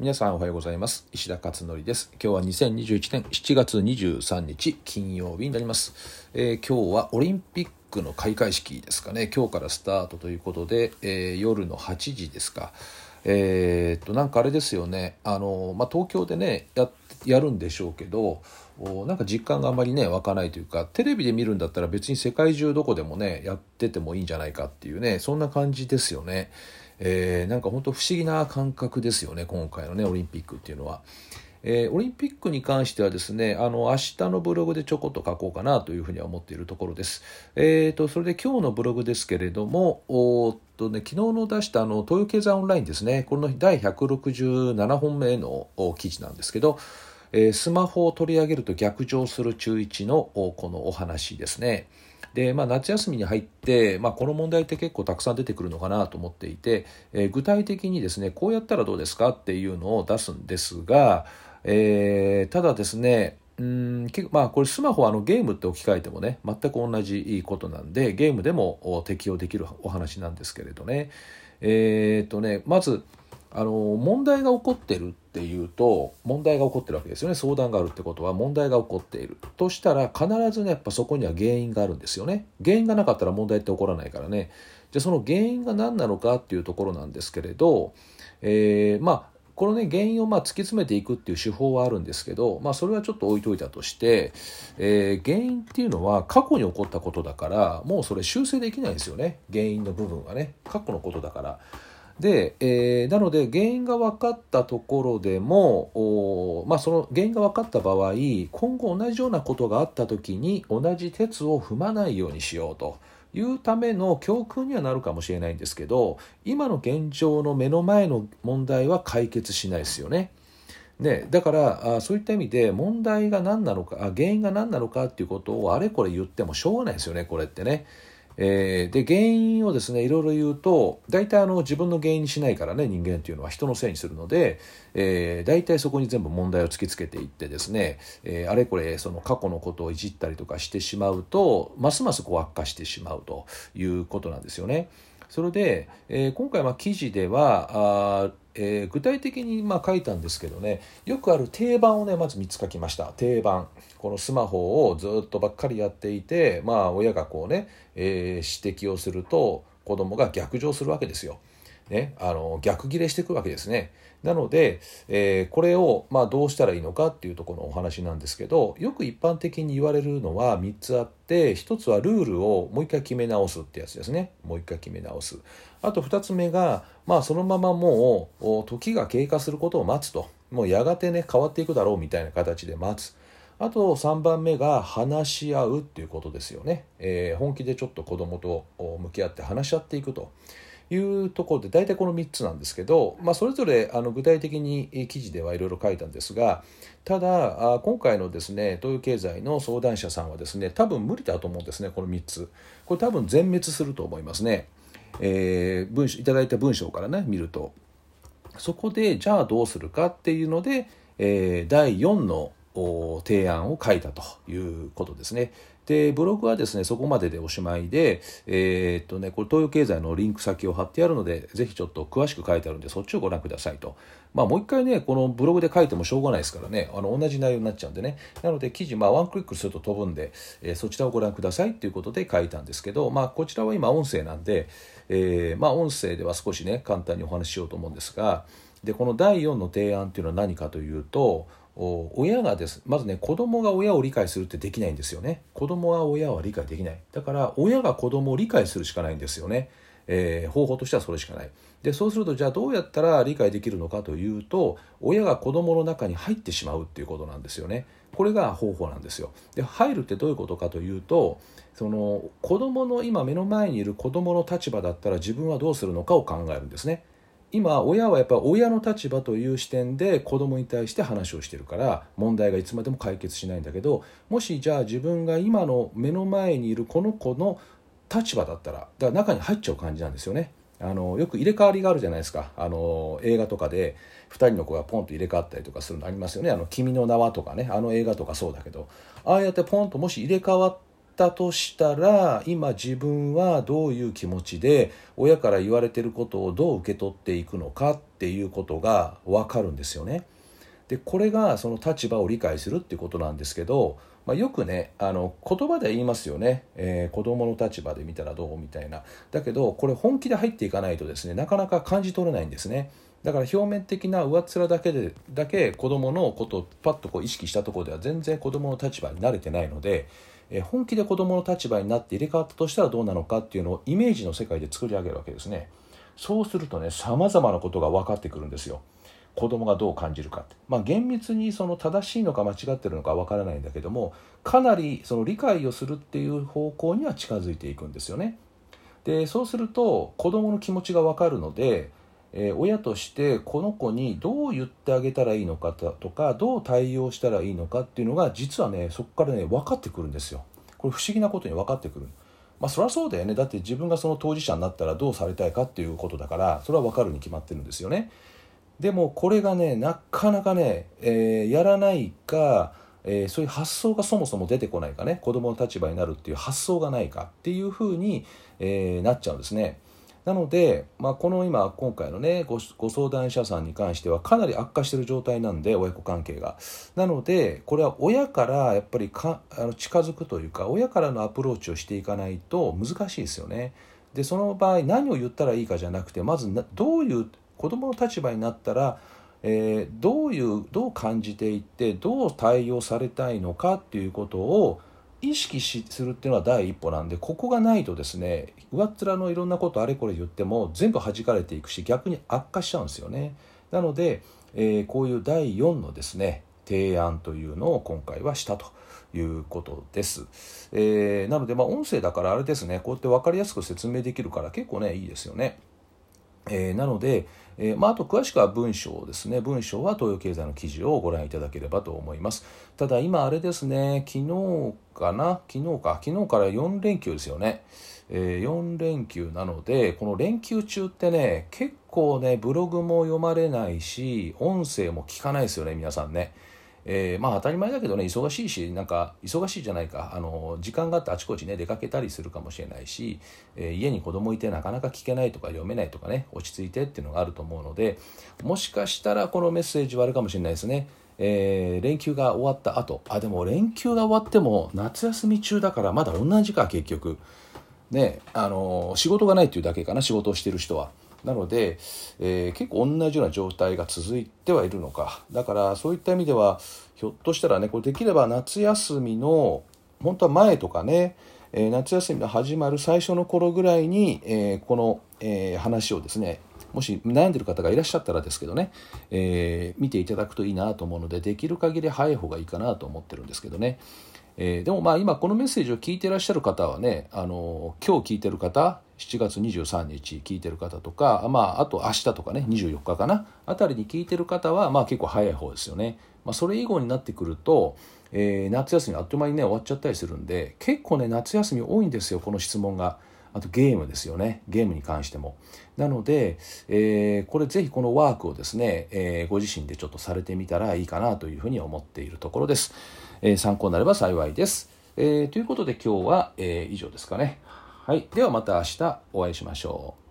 皆さんおはようございます。石田勝則です。今日は2021年7月23日金曜日になります、えー、今日はオリンピックの開会式ですかね。今日からスタートということで、えー、夜の8時ですか。えー、っとなんかあれですよね。あの、まあ、東京でねややるんでしょうけどなんか実感があまりね湧かないというかテレビで見るんだったら別に世界中どこでもねやっててもいいんじゃないかっていうねそんな感じですよね。えー、なんか本当不思議な感覚ですよね今回のねオリンピックっていうのは。えー、オリンピックに関してはですね、あの、明日のブログでちょこっと書こうかなというふうには思っているところです。えっ、ー、と、それで今日のブログですけれども、おっとね、昨日の出したあの、東洋経済オンラインですね、この第167本目の記事なんですけど、えー、スマホを取り上げると逆上する中1のこのお話ですね。で、まあ、夏休みに入って、まあ、この問題って結構たくさん出てくるのかなと思っていて、えー、具体的にですねこうやったらどうですかっていうのを出すんですが、えー、ただですねうんまあこれスマホあのゲームって置き換えてもね全く同じことなんでゲームでも適用できるお話なんですけれどね。えっ、とねまずあの問題が起こってるっていうと問題が起こってるわけですよね。相談があるってことは問題が起こっている。としたら必ずねやっぱそこには原因があるんですよね。原因がなかったら問題って起こらないからね。じゃあその原因が何なのかっていうところなんですけれど、えー、まあこのね原因をま突き詰めていくっていう手法はあるんですけど、まあ、それはちょっと置いといたとして、えー、原因っていうのは過去に起こったことだからもうそれ修正できないんですよね。原因の部分はね。過去のことだから。で、えー、なので原因が分かったところでもまあ、その原因が分かった場合今後同じようなことがあった時に同じ鉄を踏まないようにしようというための教訓にはなるかもしれないんですけど今の現状の目の前の問題は解決しないですよね。ね、だからあそういった意味で問題が何なのかあ原因が何なのかっていうことをあれこれ言ってもしょうがないですよねこれってね。えー、で原因をですねいろいろ言うと大体あの自分の原因にしないからね人間っていうのは人のせいにするので、えー、大体そこに全部問題を突きつけていってですね、えー、あれこれその過去のことをいじったりとかしてしまうとますますこう悪化してしまうということなんですよね。それで、えー、今回は記事では、えー、具体的にま書いたんですけどねよくある定番をねまず3つ書きました定番このスマホをずっとばっかりやっていてまあ親がこうね、えー、指摘をすると子供が逆上するわけですよ。ね、あの逆ギレしていくわけですね。なので、えー、これを、まあ、どうしたらいいのかっていうところのお話なんですけどよく一般的に言われるのは3つあって1つはルールをもう一回決め直すってやつですね。もう一回決め直す。あと2つ目が、まあ、そのままもう時が経過することを待つと。もうやがてね変わっていくだろうみたいな形で待つ。あと3番目が話し合うっていうことですよね、えー、本気でちょっと子供と向き合って話し合っていくと。いうところで大体この3つなんですけど、まあ、それぞれあの具体的に記事ではいろいろ書いたんですがただ今回のですね東洋経済の相談者さんはですね多分無理だと思うんですねこの3つ。これ多分全滅すると思いますね、えー、文いただいた文章からね見ると。そこでじゃあどうするかっていうので、えー、第4の提案を書いたということですね。でブログはですねそこまででおしまいで、えー、っとね、これ東洋経済のリンク先を貼ってあるのでぜひちょっと詳しく書いてあるんでそっちをご覧くださいと。まあ、もう一回ねこのブログで書いてもしょうがないですからねあの同じ内容になっちゃうんでねなので記事、まあ、ワンクリックすると飛ぶんで、えー、そちらをご覧くださいということで書いたんですけど、まあ、こちらは今音声なんで、えー、まあ、音声では少しね簡単にお話ししようと思うんですがでこの第4の提案っていうのは何かというと親がです。まずね子供が親を理解するってできないんですよね。子供は親は理解できない。だから親が子供を理解するしかないんですよね、えー、方法としてはそれしかない。でそうするとじゃあどうやったら理解できるのかというと親が子供の中に入ってしまうっていうことなんですよね。これが方法なんですよ。で入るってどういうことかというとその子供の今目の前にいる子供の立場だったら自分はどうするのかを考えるんですね。今親はやっぱ親の立場という視点で子供に対して話をしてるから問題がいつまでも解決しないんだけどもしじゃあ自分が今の目の前にいるこの子の立場だったらだから中に入っちゃう感じなんですよね。あのよく入れ替わりがあるじゃないですか。あの映画とかで2人の子がポンと入れ替わったりとかするのありますよね「あの君の名は」とかね。あの映画とかそうだけど。ああやってポンともし入れ替わってったとしたら今自分はどういう気持ちで親から言われてることをどう受け取っていくのかっていうことが分かるんですよね。でこれがその立場を理解するっていうことなんですけど、まあ、よくねあの言葉で言いますよね、えー、子供の立場で見たらどうみたいな。だけどこれ本気で入っていかないとですねなかなか感じ取れないんですね。だから表面的な上っ面だけでだけ子供のことをパッとこう意識したところでは全然子供の立場に慣れてないので、え、本気で子供の立場になって入れ替わったとしたらどうなのかっていうのをイメージの世界で作り上げるわけですね。そうするとねさまざまなことが分かってくるんですよ。子供がどう感じるかって、まあ、厳密にその正しいのか間違ってるのかわからないんだけどもかなりその理解をするっていう方向には近づいていくんですよね。でそうすると子供の気持ちが分かるので、えー、親としてこの子にどう言ってあげたらいいのかとかどう対応したらいいのかっていうのが実はねそこからね分かってくるんですよ。これ不思議なことに分かってくる。まあそりゃそうだよねだって自分がその当事者になったらどうされたいかっていうことだからそれは分かるに決まってるんですよね。でもこれがねなかなかね、えー、やらないか、えー、そういう発想がそもそも出てこないかね子供の立場になるっていう発想がないかっていうふうに、え、なっちゃうんですね。なので、まあ、この今今回のねごご相談者さんに関してはかなり悪化してる状態なんで親子関係が。なのでこれは親からやっぱりかあの近づくというか親からのアプローチをしていかないと難しいですよね。でその場合何を言ったらいいかじゃなくてまずどういう子どもの立場になったら、えー、どういうどう感じていってどう対応されたいのかっていうことを意識しするっていうのは第一歩なんでここがないとですね上っ面のいろんなことあれこれ言っても全部弾かれていくし逆に悪化しちゃうんですよね。なので、えー、こういう第4のですね提案というのを今回はしたということです。えー、なので、まあ、音声だからあれですねこうやって分かりやすく説明できるから結構ねいいですよね。えー、なので、えー、まあ、あと詳しくは文章ですね。文章は東洋経済の記事をご覧いただければと思います。ただ今あれですね昨日かな？昨日か？昨日から4連休ですよね、えー、4連休なのでこの連休中ってね結構ねブログも読まれないし音声も聞かないですよね皆さんね。えー、まあ当たり前だけどね忙しいしなんか忙しいじゃないかあの時間があってあちこちね出かけたりするかもしれないし、えー、家に子供いてなかなか聞けないとか読めないとかね落ち着いてっていうのがあると思うのでもしかしたらこのメッセージはあるかもしれないですね。えー、連休が終わった後あでも連休が終わっても夏休み中だからまだ同じか結局ねあの仕事がないっていうだけかな仕事をしてる人は。なので、えー、結構同じような状態が続いてはいるのかだからそういった意味ではひょっとしたらねこれできれば夏休みの本当は前とかね、えー、夏休みの始まる最初の頃ぐらいに、えー、この、え話をですねもし悩んでる方がいらっしゃったらですけどね、え見ていただくといいなと思うのでできる限り早い方がいいかなと思ってるんですけどね。えー、でもまあ今このメッセージを聞いてらっしゃる方はねあの今日聞いてる方7月23日聞いてる方とか、まあ、あと明日とかね24日かなあたりに聞いてる方はまあ結構早い方ですよね。まあ、それ以後になってくると、えー、夏休みあっという間にね終わっちゃったりするんで結構ね夏休み多いんですよこの質問が。あとゲームですよねゲームに関しても。なので、えー、これぜひこのワークをですね、えー、ご自身でちょっとされてみたらいいかなというふうに思っているところです。えー、参考になれば幸いです。え、ということで今日は、え、以上ですかね。はい。ではまた明日お会いしましょう。